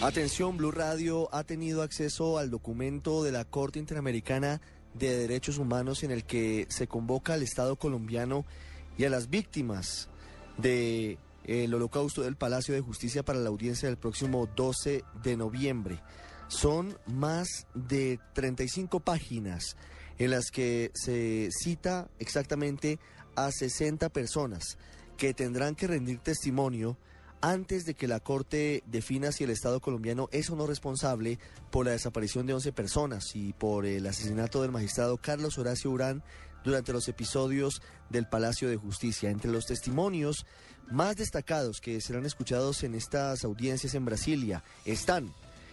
Atención, Blue Radio ha tenido acceso al documento de la Corte Interamericana de Derechos Humanos en el que se convoca al Estado colombiano y a las víctimas del holocausto del Palacio de Justicia para la audiencia del próximo 12 de noviembre. Son más de 35 páginas en las que se cita exactamente a 60 personas que tendrán que rendir testimonio antes de que la Corte defina si el Estado colombiano es o no responsable por la desaparición de 11 personas y por el asesinato del magistrado Carlos Horacio Urán durante los episodios del Palacio de Justicia. Entre los testimonios más destacados que serán escuchados en estas audiencias en Brasilia están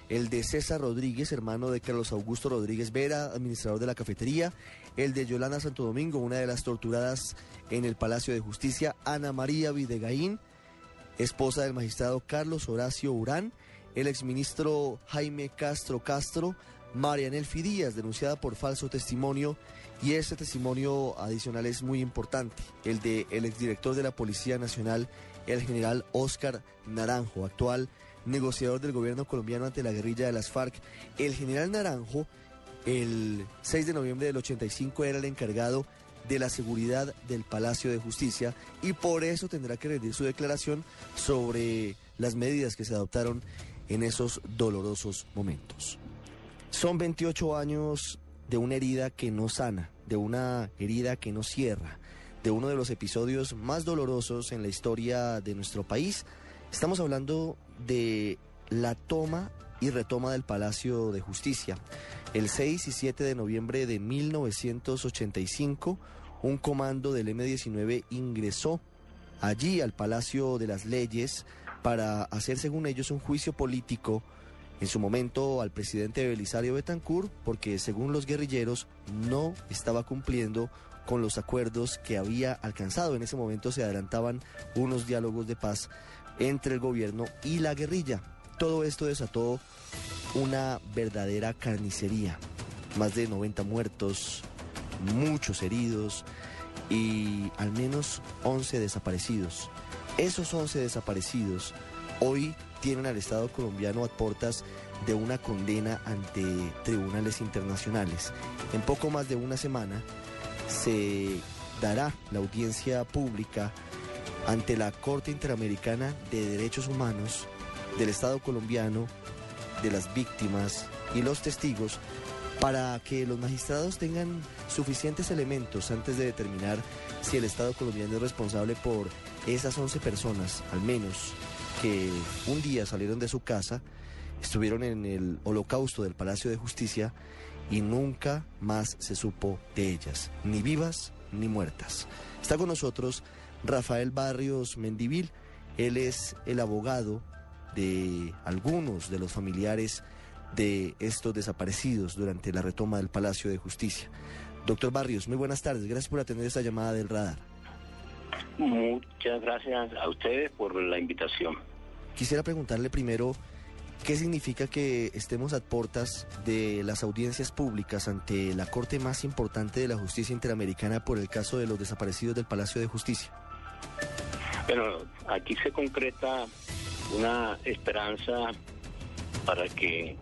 el de César Rodríguez, hermano de Carlos Augusto Rodríguez Vera, administrador de la cafetería, el de Yolanda Santo Domingo, una de las torturadas en el Palacio de Justicia, Ana María Videgaín, esposa del magistrado Carlos Horacio Urán, el exministro Jaime Castro Castro, Marianel Fidías, denunciada por falso testimonio, y ese testimonio adicional es muy importante, el de el exdirector de la Policía Nacional, el general Óscar Naranjo, actual negociador del gobierno colombiano ante la guerrilla de las FARC. El general Naranjo, el 6 de noviembre del 85, era el encargado de la seguridad del Palacio de Justicia y por eso tendrá que rendir su declaración sobre las medidas que se adoptaron en esos dolorosos momentos. Son 28 años de una herida que no sana, de una herida que no cierra, de uno de los episodios más dolorosos en la historia de nuestro país. Estamos hablando de la toma y retoma del Palacio de Justicia. El 6 y 7 de noviembre de 1985, un comando del M-19 ingresó allí al Palacio de las Leyes para hacer, según ellos, un juicio político en su momento al presidente Belisario Betancourt, porque según los guerrilleros no estaba cumpliendo con los acuerdos que había alcanzado. En ese momento se adelantaban unos diálogos de paz entre el gobierno y la guerrilla. Todo esto desató una verdadera carnicería. Más de 90 muertos, muchos heridos y al menos 11 desaparecidos. Esos 11 desaparecidos hoy tienen al Estado colombiano a puertas de una condena ante tribunales internacionales. En poco más de una semana se dará la audiencia pública ante la Corte Interamericana de Derechos Humanos del Estado colombiano, de las víctimas y los testigos para que los magistrados tengan suficientes elementos antes de determinar si el Estado colombiano es responsable por esas 11 personas, al menos, que un día salieron de su casa, estuvieron en el holocausto del Palacio de Justicia y nunca más se supo de ellas, ni vivas ni muertas. Está con nosotros Rafael Barrios Mendivil. Él es el abogado de algunos de los familiares de estos desaparecidos durante la retoma del Palacio de Justicia. Doctor Barrios, muy buenas tardes. Gracias por atender esta llamada del radar. Muchas gracias a ustedes por la invitación. Quisiera preguntarle primero qué significa que estemos a puertas de las audiencias públicas ante la corte más importante de la justicia interamericana por el caso de los desaparecidos del Palacio de Justicia. Bueno, aquí se concreta una esperanza para que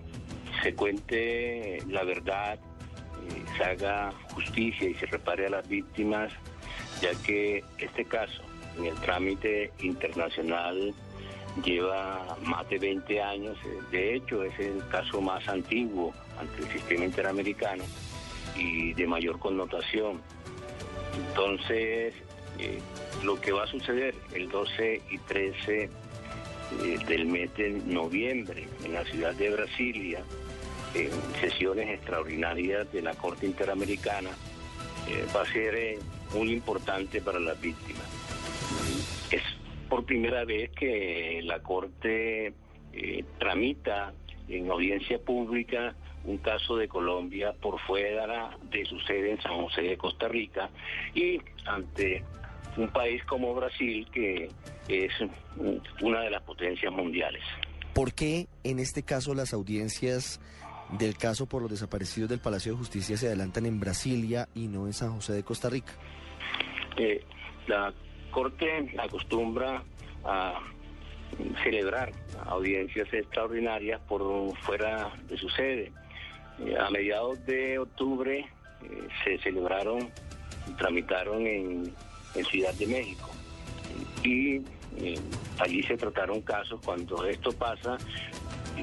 se cuente la verdad, eh, se haga justicia y se repare a las víctimas, ya que este caso en el trámite internacional lleva más de 20 años, eh, de hecho es el caso más antiguo ante el sistema interamericano y de mayor connotación. Entonces, eh, lo que va a suceder el 12 y 13 eh, del mes de noviembre en la ciudad de Brasilia, en sesiones extraordinarias de la Corte Interamericana, eh, va a ser muy importante para las víctimas. Es por primera vez que la Corte tramita en audiencia pública un caso de Colombia por fuera de su sede en San José de Costa Rica y ante un país como Brasil que es una de las potencias mundiales. ¿Por qué en este caso las audiencias del caso por los desaparecidos del Palacio de Justicia se adelantan en Brasilia y no en San José de Costa Rica? Eh, la Corte acostumbra a celebrar audiencias extraordinarias por fuera de su sede. Eh, a mediados de octubre eh, se celebraron tramitaron en, Ciudad de México y eh, allí se trataron casos cuando esto pasa,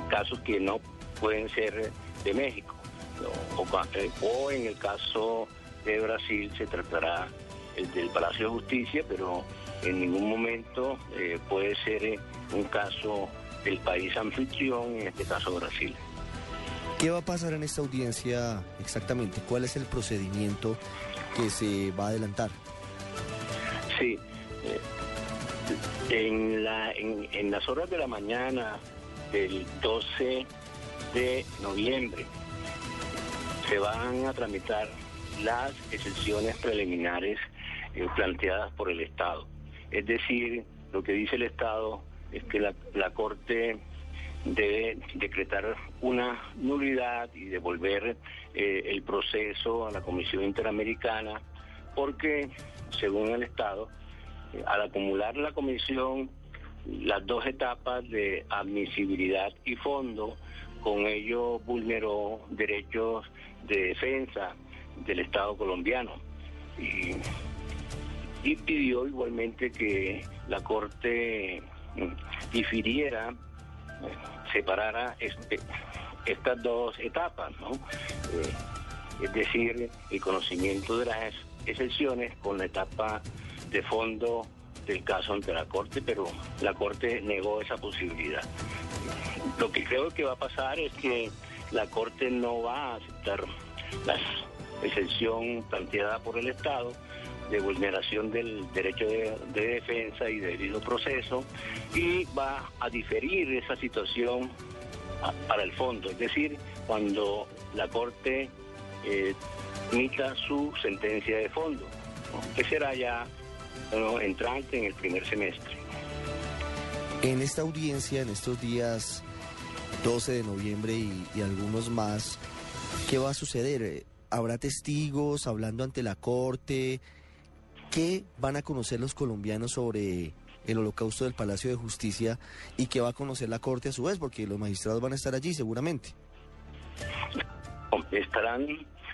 casos que no pueden ser de México o en el caso de Brasil se tratará el del Palacio de Justicia, pero en ningún momento eh, puede ser eh, un caso del país anfitrión, en este caso Brasil. ¿Qué va a pasar en esta audiencia exactamente? ¿Cuál es el procedimiento que se va a adelantar? Sí, eh, en, la, en las horas de la mañana del 12 de noviembre se van a tramitar las excepciones preliminares eh, planteadas por el Estado. Es decir, lo que dice el Estado es que la, Corte debe decretar una nulidad y devolver eh, el proceso a la Comisión Interamericana, porque, según el Estado, al acumular la Comisión las dos etapas de admisibilidad y fondo, con ello vulneró derechos de defensa del Estado colombiano. Y pidió igualmente que la Corte mm, difiriera, separara este, estas dos etapas, ¿no? Eh, es decir, el conocimiento de las excepciones con la etapa de fondo del caso ante la Corte, pero la Corte negó esa posibilidad. Lo que creo que va a pasar es que la Corte no va a aceptar la excepción planteada por el Estado, de vulneración del derecho de, defensa y debido proceso y va a diferir esa situación para el fondo, es decir, cuando la Corte eh, emita su sentencia de fondo, que será ya entrante en el primer semestre. En esta audiencia, en estos días 12 de noviembre y, y algunos más, ¿qué va a suceder? ¿Habrá testigos hablando ante la Corte? ¿Qué van a conocer los colombianos sobre el holocausto del Palacio de Justicia y qué va a conocer la Corte a su vez? Porque los magistrados van a estar allí seguramente. Estarán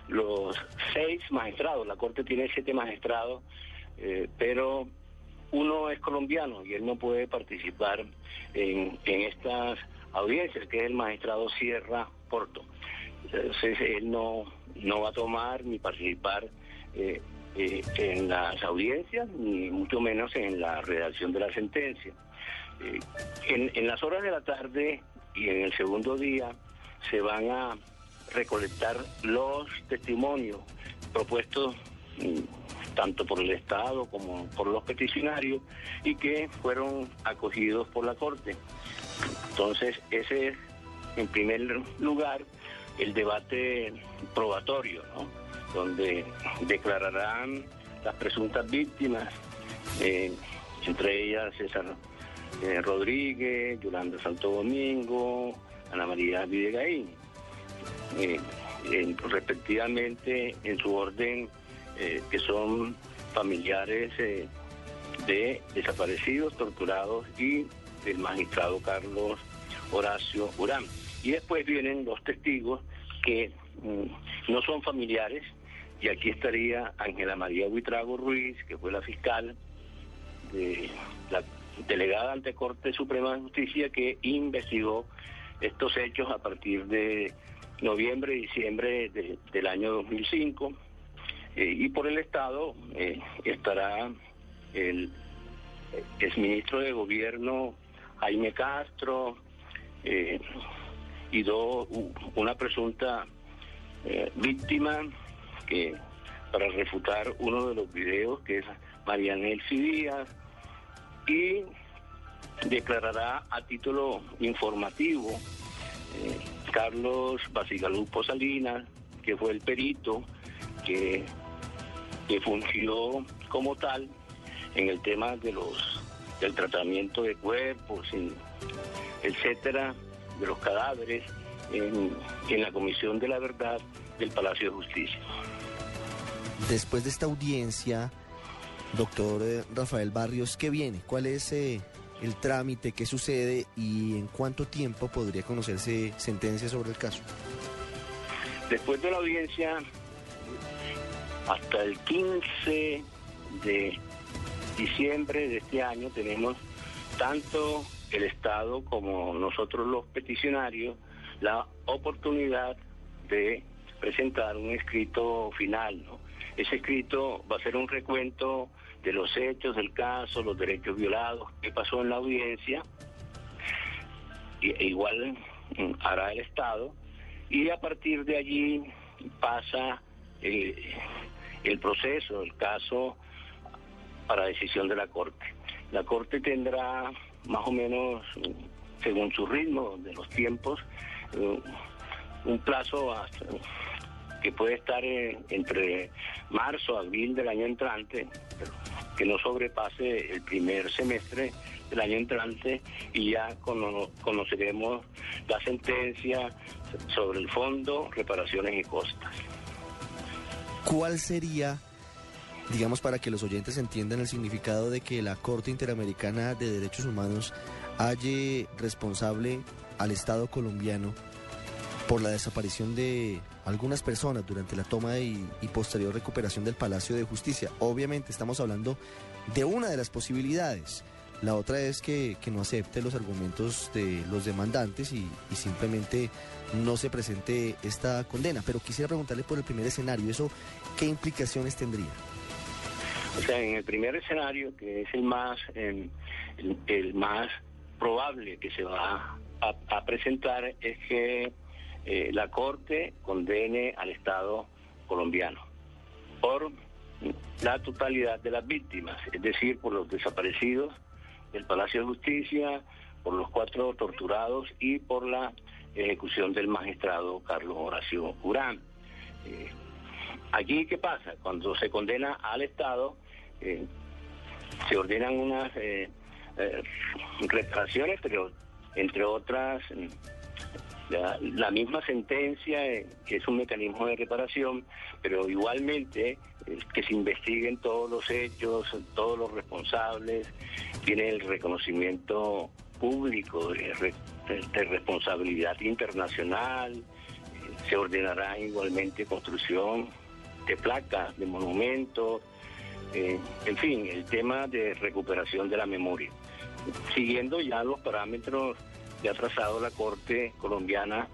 los seis magistrados, la Corte tiene siete magistrados, eh, pero uno es colombiano y él no puede participar en, estas audiencias, que es el magistrado Sierra Porto. Entonces él no, no va a tomar ni participar eh, eh, en las audiencias, ni mucho menos en la redacción de la sentencia. En, las horas de la tarde y en el segundo día se van a recolectar los testimonios propuestos mm, tanto por el Estado como por los peticionarios y que fueron acogidos por la Corte. Entonces, ese es, en primer lugar, el debate probatorio, ¿no? donde declararán las presuntas víctimas, eh, entre ellas César eh, Rodríguez, Yolanda Santo Domingo, Ana María Videgaín, eh, respectivamente en su orden que son familiares de desaparecidos, torturados y del magistrado Carlos Horacio Urán. Y después vienen los testigos que mm, no son familiares, y aquí estaría Ángela María Huitrago Ruiz, que fue la fiscal de la delegada ante Corte Suprema de Justicia que investigó estos hechos a partir de noviembre y diciembre del año 2005. Eh, y por el Estado eh, estará el exministro de Gobierno Jaime Castro eh, y do, una presunta víctima que para refutar uno de los videos que es Marianel Díaz y declarará a título informativo Carlos Basigalupo Salinas, que fue el perito que, que fungió como tal en el tema de los del tratamiento de cuerpos, etcétera, de los cadáveres en, en la Comisión de la Verdad del Palacio de Justicia. Después de esta audiencia, doctor eh, Rafael Barrios, ¿qué viene? ¿Cuál es eh, el trámite, qué sucede y en cuánto tiempo podría conocerse sentencia sobre el caso. Después de la audiencia, hasta el 15 de diciembre de este año tenemos tanto el Estado como nosotros los peticionarios la oportunidad de presentar un escrito final. Ese escrito va a ser un recuento de los hechos del caso, los derechos violados, qué pasó en la audiencia, e igual mm, hará el Estado, y a partir de allí pasa el, el proceso, el caso para decisión de la Corte. La Corte tendrá más o menos, según su ritmo de los tiempos, eh, un plazo que puede estar eh, entre marzo, abril del año entrante, que no sobrepase el primer semestre del año entrante y ya conoceremos la sentencia sobre el fondo, reparaciones y costas. ¿Cuál sería, digamos, para que los oyentes entiendan el significado de que la Corte Interamericana de Derechos Humanos halle responsable al Estado colombiano por la desaparición de algunas personas durante la toma y, posterior recuperación del Palacio de Justicia. Obviamente estamos hablando de una de las posibilidades. La otra es que, no acepte los argumentos de los demandantes y, simplemente no se presente esta condena. Pero quisiera preguntarle por el primer escenario, ¿eso qué implicaciones tendría? O sea, en el primer escenario, que es el más, el, más probable que se va a presentar, es que eh, la Corte condene al Estado colombiano por la totalidad de las víctimas, es decir, por los desaparecidos del Palacio de Justicia, por los cuatro torturados y por la ejecución del magistrado Carlos Horacio Urán. Eh, allí, ¿qué pasa? Cuando se condena al Estado, eh, se ordenan unas reparaciones, pero entre otras la, misma sentencia, eh, que es un mecanismo de reparación, pero igualmente eh, que se investiguen todos los hechos, todos los responsables, tiene el reconocimiento público de, responsabilidad internacional, eh, se ordenará igualmente construcción de placas, de monumentos, en fin, el tema de recuperación de la memoria, siguiendo ya los parámetros ha trazado la Corte colombiana,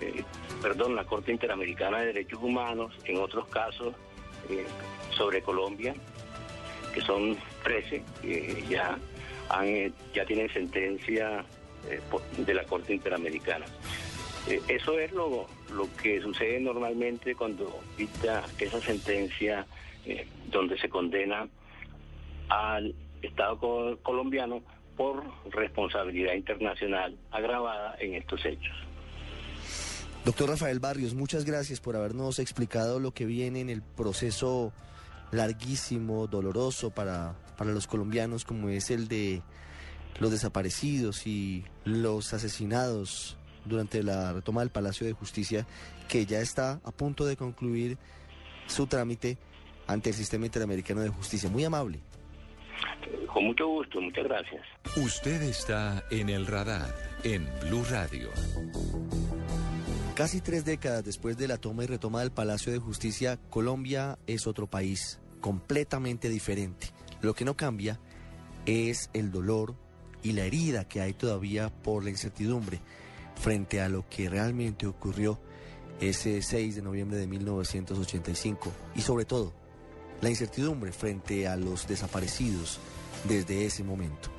eh, perdón, la Corte Interamericana de Derechos Humanos, en otros casos eh, sobre Colombia, que son 13, que ya, han, ya tienen sentencia eh, de la Corte Interamericana. eso es lo, lo que sucede normalmente cuando dicta esa sentencia donde se condena al Estado colombiano por responsabilidad internacional agravada en estos hechos. Doctor Rafael Barrios, muchas gracias por habernos explicado lo que viene en el proceso larguísimo, doloroso para, para los colombianos, como es el de los desaparecidos y los asesinados durante la retoma del Palacio de Justicia, que ya está a punto de concluir su trámite ante el Sistema Interamericano de Justicia. Muy amable. Con mucho gusto, muchas gracias. Usted está en el radar en Blue Radio. Casi tres décadas después de la toma y retoma del Palacio de Justicia, Colombia es otro país completamente diferente. Lo que no cambia es el dolor y la herida que hay todavía por la incertidumbre frente a lo que realmente ocurrió ese 6 de noviembre de 1985 y sobre todo la incertidumbre frente a los desaparecidos desde ese momento.